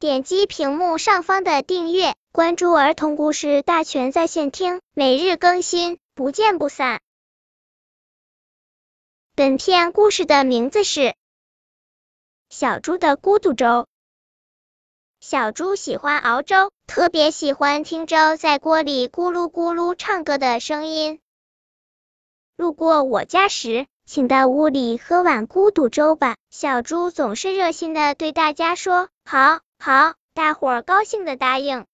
点击屏幕上方的订阅，关注儿童故事大全在线听，每日更新，不见不散。本片故事的名字是《小猪的孤独粥》。小猪喜欢熬粥，特别喜欢听粥在锅里咕噜咕噜唱歌的声音。路过我家时，请到屋里喝碗孤独粥吧。小猪总是热心的对大家说：“好，好。”大伙儿高兴的答应。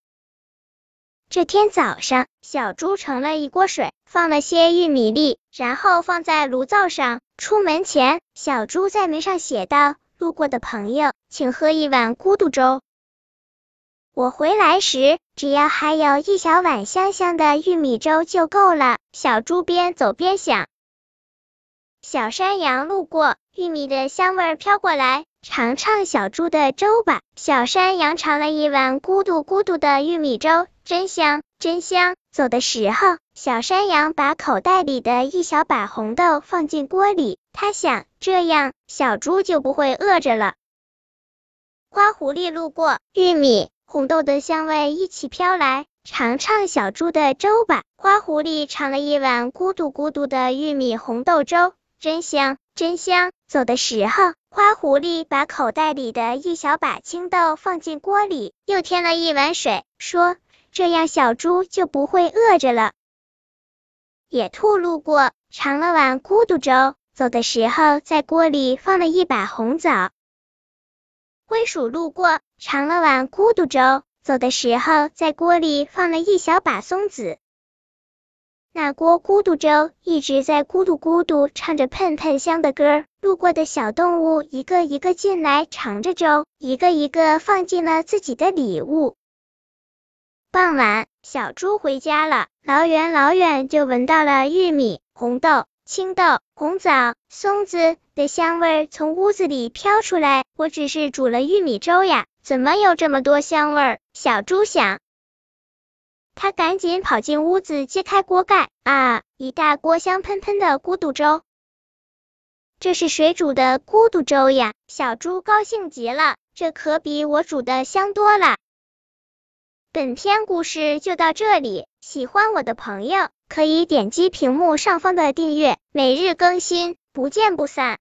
这天早上，小猪盛了一锅水，放了些玉米粒，然后放在炉灶上。出门前，小猪在门上写道：“路过的朋友，请喝一碗孤独粥。”我回来时，只要还有一小碗香香的玉米粥就够了。小猪边走边想。小山羊路过，玉米的香味飘过来，尝尝小猪的粥吧。小山羊尝了一碗咕嘟咕嘟的玉米粥，真香，真香。走的时候，小山羊把口袋里的一小把红豆放进锅里，他想，这样小猪就不会饿着了。花狐狸路过，玉米、红豆的香味一起飘来，尝尝小猪的粥吧。花狐狸尝了一碗咕嘟咕嘟的玉米红豆粥。真香，真香！走的时候，花狐狸把口袋里的一小把青豆放进锅里，又添了一碗水，说：“这样小猪就不会饿着了。”野兔路过，尝了碗孤独粥，走的时候在锅里放了一把红枣。灰鼠路过，尝了碗孤独粥，走的时候在锅里放了一小把松子。那锅咕嘟粥一直在咕嘟咕嘟唱着喷喷香的歌，路过的小动物一个一个进来尝着粥，一个一个放进了自己的礼物。傍晚，小猪回家了，老远老远就闻到了玉米、红豆、青豆、红枣、松子的香味从屋子里飘出来。我只是煮了玉米粥呀，怎么有这么多香味？小猪想。他赶紧跑进屋子，揭开锅盖，啊，一大锅香喷喷的咕嘟粥。这是谁煮的咕嘟粥呀？小猪高兴极了，这可比我煮的香多了。本篇故事就到这里，喜欢我的朋友可以点击屏幕上方的订阅，每日更新，不见不散。